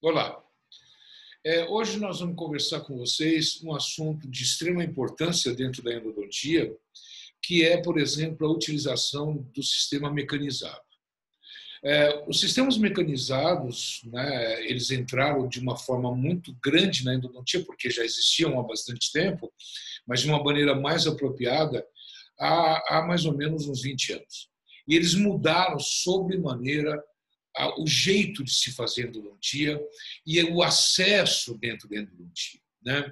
Olá. É, hoje nós vamos conversar com vocês um assunto de extrema importância dentro da endodontia, que é, por exemplo, a utilização do sistema mecanizado. É, os sistemas mecanizados, né, eles entraram de uma forma muito grande na endodontia, porque já existiam há bastante tempo, mas de uma maneira mais apropriada há, há mais ou menos uns 20 anos. E eles mudaram sobremaneira o jeito de se fazer endodontia e o acesso dentro da endodontia. Né?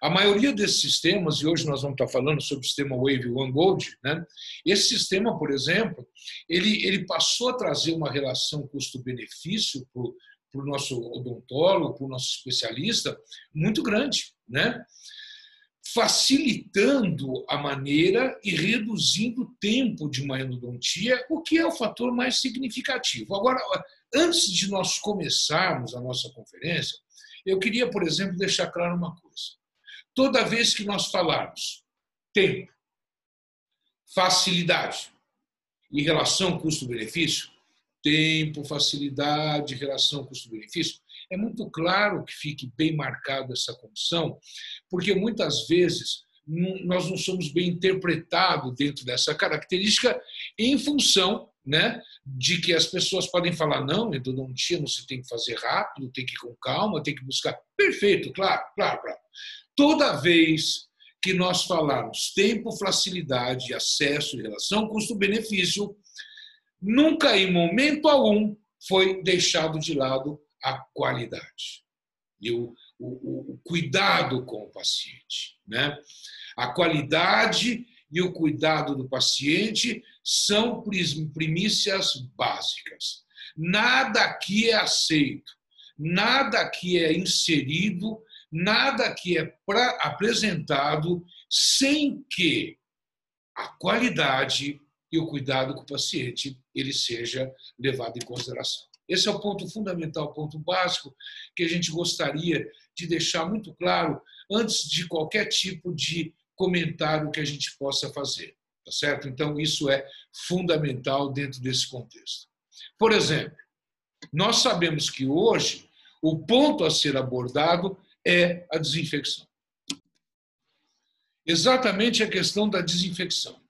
A maioria desses sistemas, e hoje nós vamos estar falando sobre o sistema Wave One Gold, né? esse sistema, por exemplo, ele, ele passou a trazer uma relação custo-benefício para o nosso odontólogo, para o nosso especialista, muito grande. Né? Facilitando a maneira e reduzindo o tempo de uma endodontia, o que é o fator mais significativo. Agora, antes de nós começarmos a nossa conferência, eu queria, por exemplo, deixar claro uma coisa. Toda vez que nós falarmos tempo, facilidade e relação custo-benefício, tempo, facilidade, relação custo-benefício, é muito claro que fique bem marcada essa condição, porque muitas vezes nós não somos bem interpretados dentro dessa característica em função né, de que as pessoas podem falar, não, endodontia não se tem que fazer rápido, tem que ir com calma, tem que buscar. Perfeito, claro, claro, claro. Toda vez que nós falarmos tempo, facilidade, acesso, relação, custo-benefício, nunca em momento algum foi deixado de lado a qualidade e o, o, o cuidado com o paciente. Né? A qualidade e o cuidado do paciente são primícias básicas. Nada aqui é aceito, nada aqui é inserido, nada aqui é apresentado sem que a qualidade e o cuidado com o paciente ele seja levado em consideração. Esse é o ponto fundamental, o ponto básico que a gente gostaria de deixar muito claro antes de qualquer tipo de comentário que a gente possa fazer, tá certo? Então isso é fundamental dentro desse contexto. Por exemplo, nós sabemos que hoje o ponto a ser abordado é a desinfecção. Exatamente a questão da desinfecção.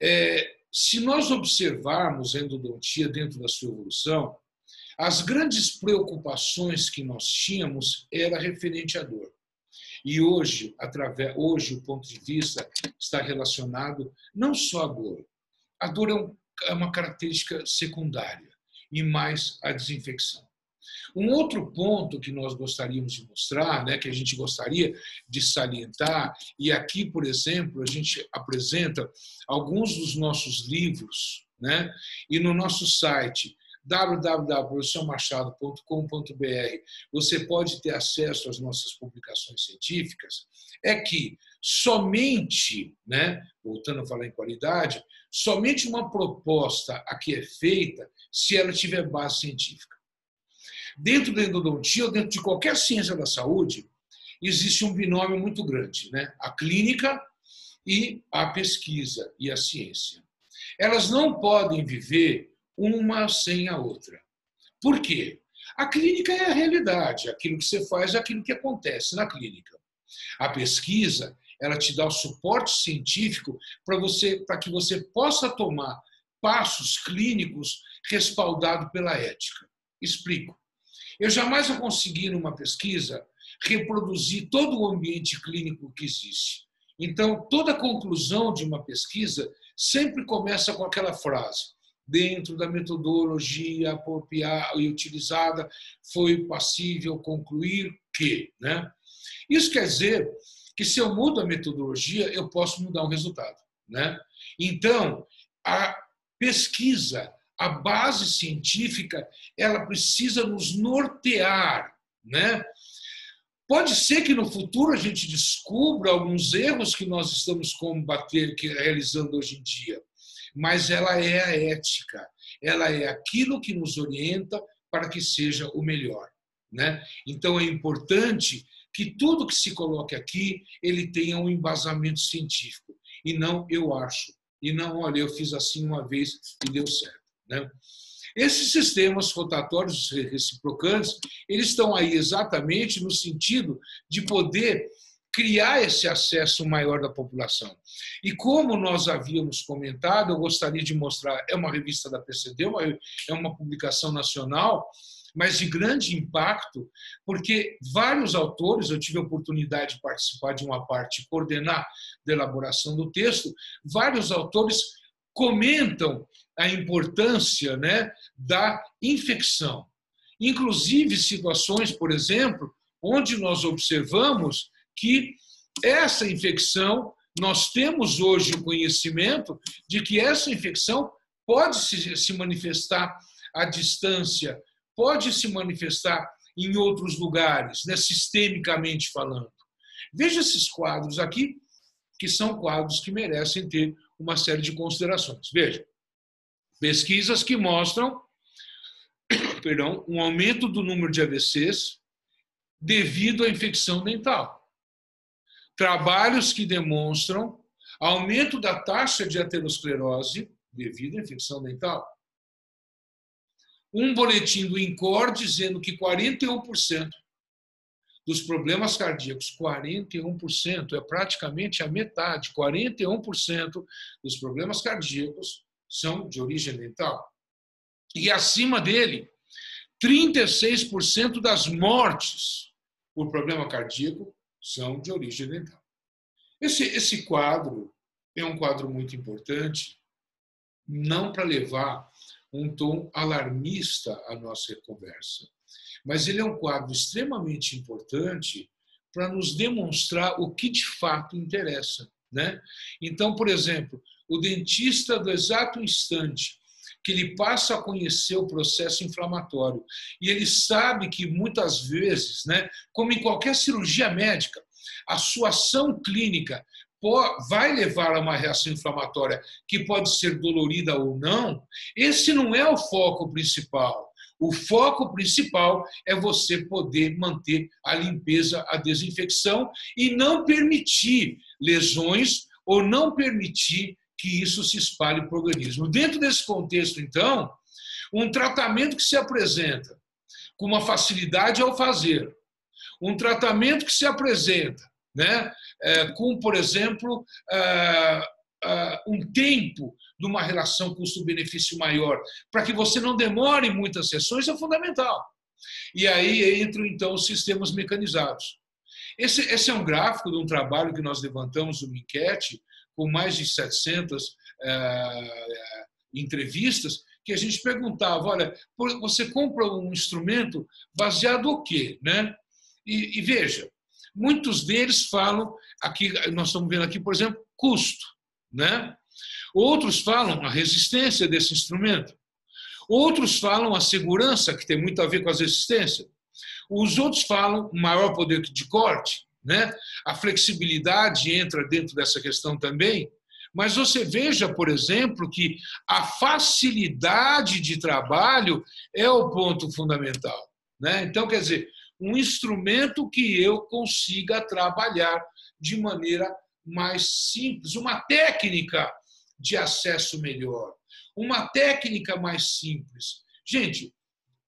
É, se nós observarmos a endodontia dentro da sua evolução, as grandes preocupações que nós tínhamos era referente à dor. E hoje, através, hoje o ponto de vista está relacionado não só à dor. A dor é, um, é uma característica secundária e mais a desinfecção. Um outro ponto que nós gostaríamos de mostrar, né, que a gente gostaria de salientar, e aqui, por exemplo, a gente apresenta alguns dos nossos livros, né, e no nosso site www.professormachado.com.br, você pode ter acesso às nossas publicações científicas, é que somente, né, voltando a falar em qualidade, somente uma proposta aqui é feita se ela tiver base científica. Dentro da endodontia ou dentro de qualquer ciência da saúde, existe um binômio muito grande, né? A clínica e a pesquisa e a ciência. Elas não podem viver uma sem a outra. Por quê? A clínica é a realidade, aquilo que você faz é aquilo que acontece na clínica. A pesquisa, ela te dá o suporte científico para você, para que você possa tomar passos clínicos respaldado pela ética. Explico. Eu jamais vou conseguir numa pesquisa reproduzir todo o ambiente clínico que existe. Então, toda conclusão de uma pesquisa sempre começa com aquela frase: dentro da metodologia apropriada e utilizada, foi passível concluir que. Né? Isso quer dizer que se eu mudo a metodologia, eu posso mudar o resultado. Né? Então, a pesquisa, a base científica, ela precisa nos nortear. Né? Pode ser que no futuro a gente descubra alguns erros que nós estamos combatendo, realizando hoje em dia mas ela é a ética, ela é aquilo que nos orienta para que seja o melhor. Né? Então é importante que tudo que se coloque aqui ele tenha um embasamento científico e não eu acho e não olha eu fiz assim uma vez e deu certo. Né? Esses sistemas rotatórios reciprocantes, eles estão aí exatamente no sentido de poder criar esse acesso maior da população. E como nós havíamos comentado, eu gostaria de mostrar, é uma revista da PCD, é uma publicação nacional, mas de grande impacto, porque vários autores, eu tive a oportunidade de participar de uma parte, coordenar a elaboração do texto, vários autores comentam a importância né, da infecção. Inclusive situações, por exemplo, onde nós observamos que essa infecção, nós temos hoje o conhecimento de que essa infecção pode se manifestar à distância, pode se manifestar em outros lugares, né, sistemicamente falando. Veja esses quadros aqui, que são quadros que merecem ter uma série de considerações. Veja, pesquisas que mostram perdão, um aumento do número de AVCs devido à infecção dental trabalhos que demonstram aumento da taxa de aterosclerose devido à infecção dental. Um boletim do INCOR dizendo que 41% dos problemas cardíacos, 41%, é praticamente a metade, 41% dos problemas cardíacos são de origem dental. E acima dele, 36% das mortes por problema cardíaco são de origem dental. Esse, esse quadro é um quadro muito importante, não para levar um tom alarmista à nossa conversa, mas ele é um quadro extremamente importante para nos demonstrar o que de fato interessa. Né? Então, por exemplo, o dentista do exato instante que ele passa a conhecer o processo inflamatório. E ele sabe que muitas vezes, né, como em qualquer cirurgia médica, a sua ação clínica vai levar a uma reação inflamatória que pode ser dolorida ou não, esse não é o foco principal. O foco principal é você poder manter a limpeza, a desinfecção e não permitir lesões ou não permitir que isso se espalhe para o organismo. Dentro desse contexto, então, um tratamento que se apresenta com uma facilidade ao fazer, um tratamento que se apresenta né, é, com, por exemplo, é, é, um tempo de uma relação custo-benefício maior, para que você não demore muitas sessões, é fundamental. E aí entram, então, os sistemas mecanizados. Esse, esse é um gráfico de um trabalho que nós levantamos uma enquete, com mais de 700 é, é, entrevistas, que a gente perguntava, olha, você compra um instrumento baseado no quê? Né? E, e, veja, muitos deles falam, aqui nós estamos vendo aqui, por exemplo, custo. Né? Outros falam a resistência desse instrumento. Outros falam a segurança, que tem muito a ver com a resistência. Os outros falam maior poder de corte. Né? A flexibilidade entra dentro dessa questão também. Mas você veja, por exemplo, que a facilidade de trabalho é o ponto fundamental. Né? Então, quer dizer, um instrumento que eu consiga trabalhar de maneira mais simples, uma técnica de acesso melhor, uma técnica mais simples. Gente,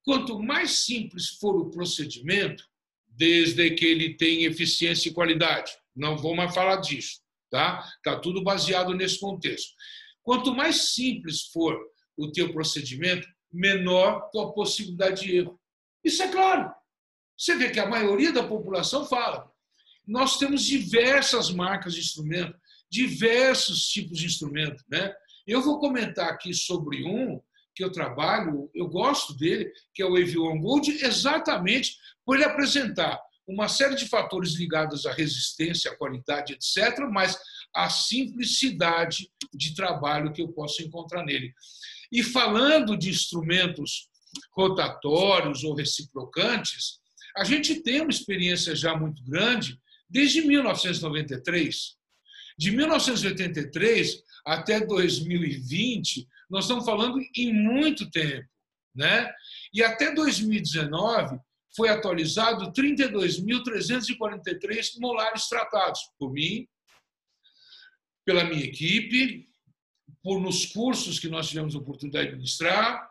quanto mais simples for o procedimento, desde que ele tenha eficiência e qualidade, não vou mais falar disso tá? Tá tudo baseado nesse contexto. Quanto mais simples for o teu procedimento, menor tua possibilidade de erro. Isso é claro. Você vê que a maioria da população fala. Nós temos diversas marcas de instrumento, diversos tipos de instrumento, né? Eu vou comentar aqui sobre um que eu trabalho, eu gosto dele, que é o Evion Gold, exatamente por ele apresentar uma série de fatores ligados à resistência, à qualidade, etc., mas à simplicidade de trabalho que eu posso encontrar nele. E falando de instrumentos rotatórios ou reciprocantes, a gente tem uma experiência já muito grande desde 1993. De 1983 até 2020, nós estamos falando em muito tempo. Né? E até 2019, foi atualizado 32.343 molares tratados por mim, pela minha equipe, por nos cursos que nós tivemos a oportunidade de ministrar,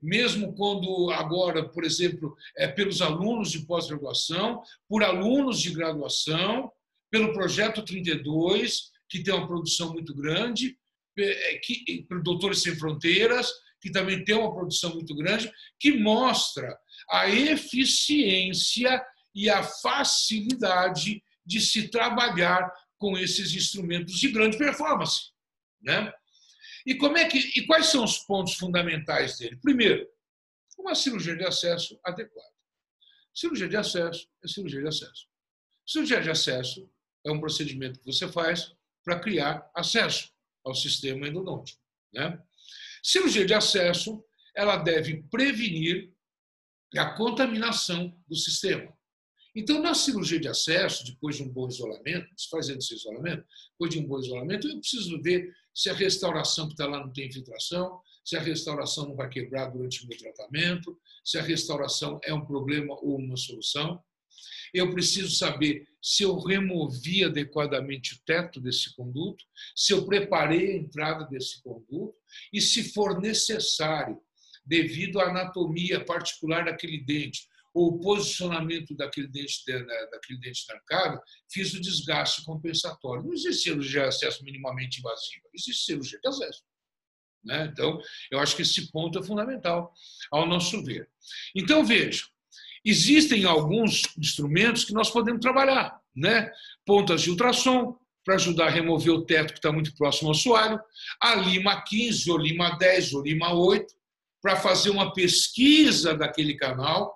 mesmo quando agora, por exemplo, é pelos alunos de pós-graduação, por alunos de graduação, pelo projeto 32, que tem uma produção muito grande, que, para Doutores Sem Fronteiras, que também tem uma produção muito grande, que mostra a eficiência e a facilidade de se trabalhar com esses instrumentos de grande performance. Né? E, como é que, e quais são os pontos fundamentais dele? Primeiro, uma cirurgia de acesso adequada. Cirurgia de acesso é cirurgia de acesso. Cirurgia de acesso é um procedimento que você faz para criar acesso ao sistema endodôntico. Né? Cirurgia de acesso ela deve prevenir a contaminação do sistema. Então, na cirurgia de acesso, depois de um bom isolamento, fazendo esse isolamento, depois de um bom isolamento, eu preciso ver se a restauração que está lá não tem infiltração, se a restauração não vai quebrar durante o meu tratamento, se a restauração é um problema ou uma solução. Eu preciso saber se eu removi adequadamente o teto desse conduto, se eu preparei a entrada desse conduto e, se for necessário, devido à anatomia particular daquele dente, ou posicionamento daquele dente, daquele dente arcado, fiz o desgaste compensatório. Não existe cirurgia de acesso minimamente invasiva, existe cirurgia de acesso. Né? Então, eu acho que esse ponto é fundamental ao nosso ver. Então, veja, existem alguns instrumentos que nós podemos trabalhar. Né? Pontas de ultrassom, para ajudar a remover o teto que está muito próximo ao assoalho, a Lima 15, ou Lima 10, ou Lima 8, para fazer uma pesquisa daquele canal,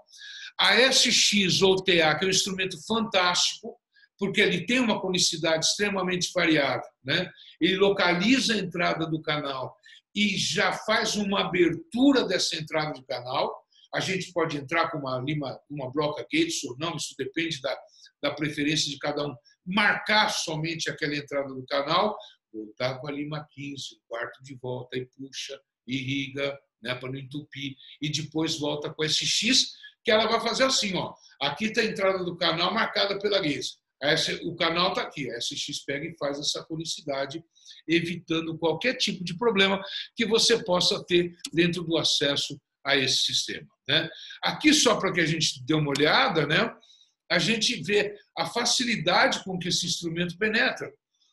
a SX ou TA, que é um instrumento fantástico, porque ele tem uma conicidade extremamente variável, né? ele localiza a entrada do canal e já faz uma abertura dessa entrada do canal. A gente pode entrar com uma lima, uma broca Gates ou não, isso depende da, da preferência de cada um. Marcar somente aquela entrada do canal, voltar com a lima 15, quarto de volta e puxa, irriga, né, para não entupir, e depois volta com esse X, que ela vai fazer assim, ó. Aqui está a entrada do canal marcada pela guisa. o canal está aqui, a SX pega e faz essa conicidade, evitando qualquer tipo de problema que você possa ter dentro do acesso a esse sistema. Né? Aqui, só para que a gente dê uma olhada, né? a gente vê a facilidade com que esse instrumento penetra.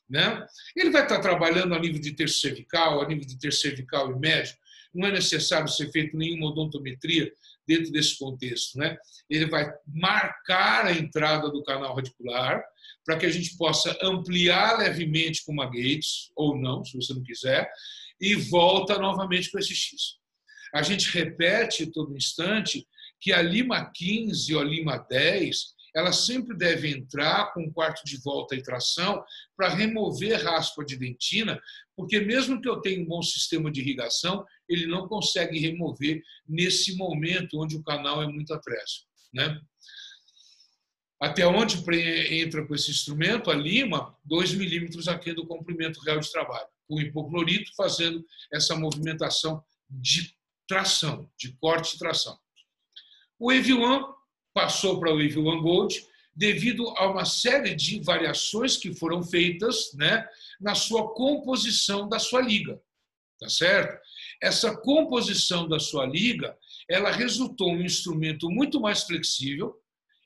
Né? Ele vai estar trabalhando a nível de terço cervical, a nível de terço cervical e médio. Não é necessário ser feito nenhuma odontometria dentro desse contexto. Né? Ele vai marcar a entrada do canal radicular para que a gente possa ampliar levemente com uma Gates, ou não, se você não quiser, e volta novamente com esse X. A gente repete todo instante que a Lima 15 ou a Lima 10 ela sempre deve entrar com um quarto de volta e tração para remover raspa de dentina, porque mesmo que eu tenha um bom sistema de irrigação, ele não consegue remover nesse momento onde o canal é muito atrésico. Né? Até onde entra com esse instrumento? A lima, 2 milímetros aqui do comprimento real de trabalho, com hipoclorito fazendo essa movimentação de tração, de corte e tração. O EV1 passou para o Wave One Gold devido a uma série de variações que foram feitas né, na sua composição da sua liga. Tá certo? Essa composição da sua liga, ela resultou em um instrumento muito mais flexível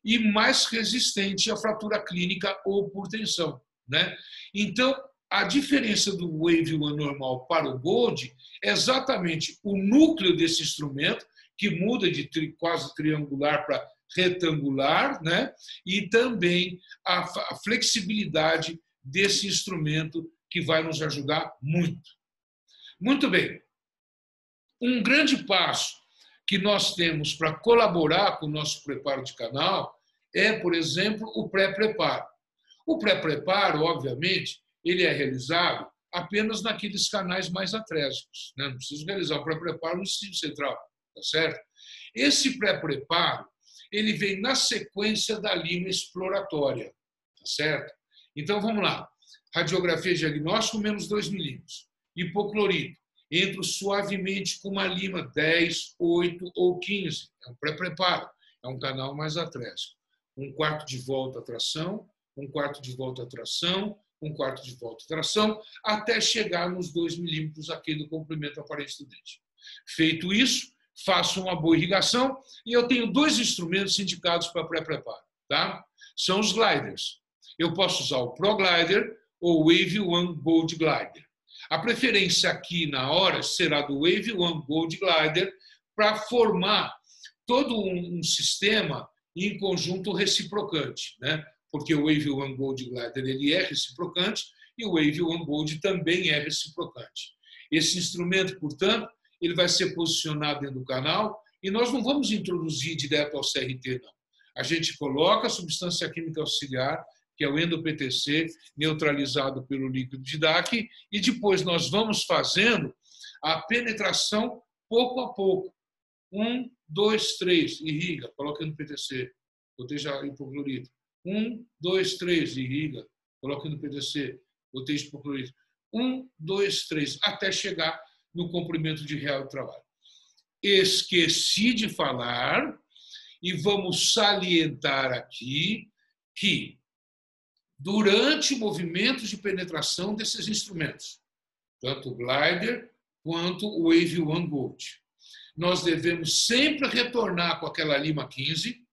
e mais resistente à fratura clínica ou por tensão, né? Então, a diferença do Wave One normal para o Gold é exatamente o núcleo desse instrumento, que muda de tri, quase triangular para retangular, né? e também a, a flexibilidade desse instrumento que vai nos ajudar muito. Muito bem. Um grande passo que nós temos para colaborar com o nosso preparo de canal é, por exemplo, o pré-preparo. O pré-preparo, obviamente, ele é realizado apenas naqueles canais mais atrésicos. Né? Não preciso realizar o pré-preparo no sistema central, tá certo? Esse pré-preparo ele vem na sequência da lima exploratória, tá certo? Então vamos lá. Radiografia diagnóstico menos 2 milímetros. Hipoclorito. Entro suavemente com uma lima 10, 8 ou 15. É um pré-preparo. É um canal mais atrás. Um quarto de volta tração, um quarto de volta tração, um quarto de volta tração, até chegar nos 2 milímetros aqui do comprimento aparente do dente. Feito isso, faço uma boa irrigação e eu tenho dois instrumentos indicados para pré-preparo. Tá? São os gliders. Eu posso usar o Pro Glider ou o Wave One Gold Glider. A preferência aqui na hora será do Wave One Gold Glider para formar todo um, sistema em conjunto reciprocante, né? Porque o Wave One Gold Glider ele é reciprocante e o Wave One Gold também é reciprocante. Esse instrumento, portanto, ele vai ser posicionado dentro do canal e nós não vamos introduzir direto ao CRT, não. A gente coloca a substância química auxiliar, que é o endo-PTC, neutralizado pelo líquido de DAC, e depois nós vamos fazendo a penetração pouco a pouco. Um, dois, três, irriga, coloca no PTC, proteja hipoclorito. Um, dois, três, irriga, coloca no PTC, proteja hipoclorito. Um, dois, três, até chegar no comprimento de real de trabalho. Esqueci de falar, e vamos salientar aqui, que durante movimentos de penetração desses instrumentos, tanto o glider quanto o Wave One Gold, nós devemos sempre retornar com aquela lima 15,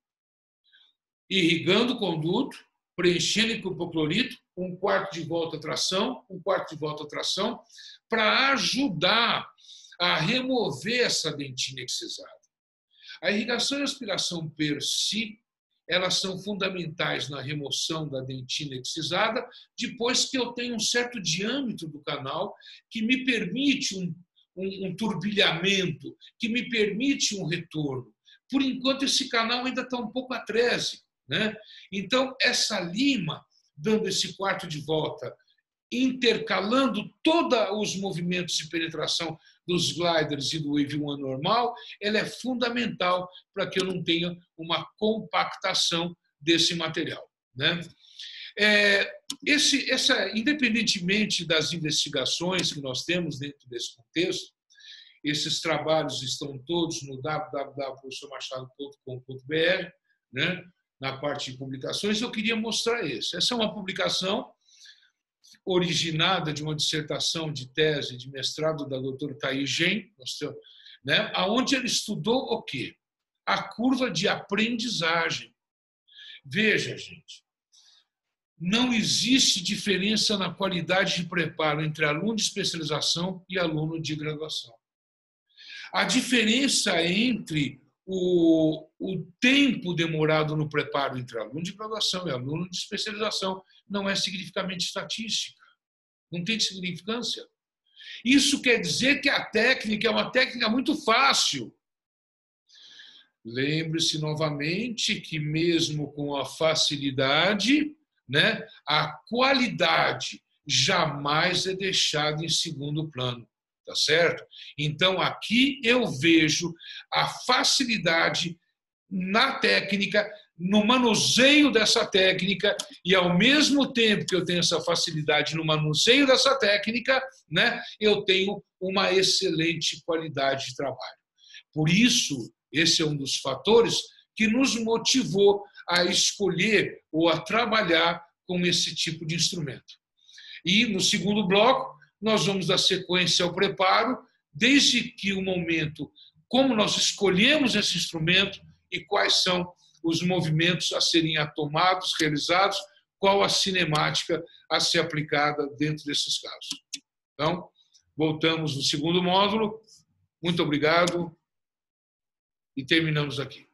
irrigando o conduto, preenchendo com hipoclorito, um quarto de volta tração, um quarto de volta tração, para ajudar a remover essa dentina excisada. A irrigação e a aspiração per si, elas são fundamentais na remoção da dentina excisada, depois que eu tenho um certo diâmetro do canal que me permite um, um, um turbilhamento, que me permite um retorno. Por enquanto, esse canal ainda está um pouco a 13. Né? Então, essa lima, dando esse quarto de volta, intercalando todos os movimentos de penetração dos gliders e do Wave One normal, ela é fundamental para que eu não tenha uma compactação desse material. Né? É, esse, essa, independentemente das investigações que nós temos dentro desse contexto, esses trabalhos estão todos no www.professormachado.com.br, né, na parte de publicações. Eu queria mostrar esse. Essa é uma publicação originada de uma dissertação de tese de mestrado da doutora Thaís Gen, né, onde ele estudou o quê? A curva de aprendizagem. Veja, gente, não existe diferença na qualidade de preparo entre aluno de especialização e aluno de graduação. A diferença entre o, o tempo demorado no preparo entre aluno de graduação e aluno de especialização não é significativamente estatística, não tem significância. Isso quer dizer que a técnica é uma técnica muito fácil. Lembre-se novamente que, mesmo com a facilidade, né, a qualidade jamais é deixada em segundo plano tá certo? Então aqui eu vejo a facilidade na técnica, no manuseio dessa técnica e ao mesmo tempo que eu tenho essa facilidade no manuseio dessa técnica, né, eu tenho uma excelente qualidade de trabalho. Por isso, esse é um dos fatores que nos motivou a escolher ou a trabalhar com esse tipo de instrumento. E no segundo bloco, nós vamos dar sequência ao preparo, desde que o momento, como nós escolhemos esse instrumento e quais são os movimentos a serem tomados, realizados, qual a cinemática a ser aplicada dentro desses casos. Então, voltamos no segundo módulo. Muito obrigado e terminamos aqui.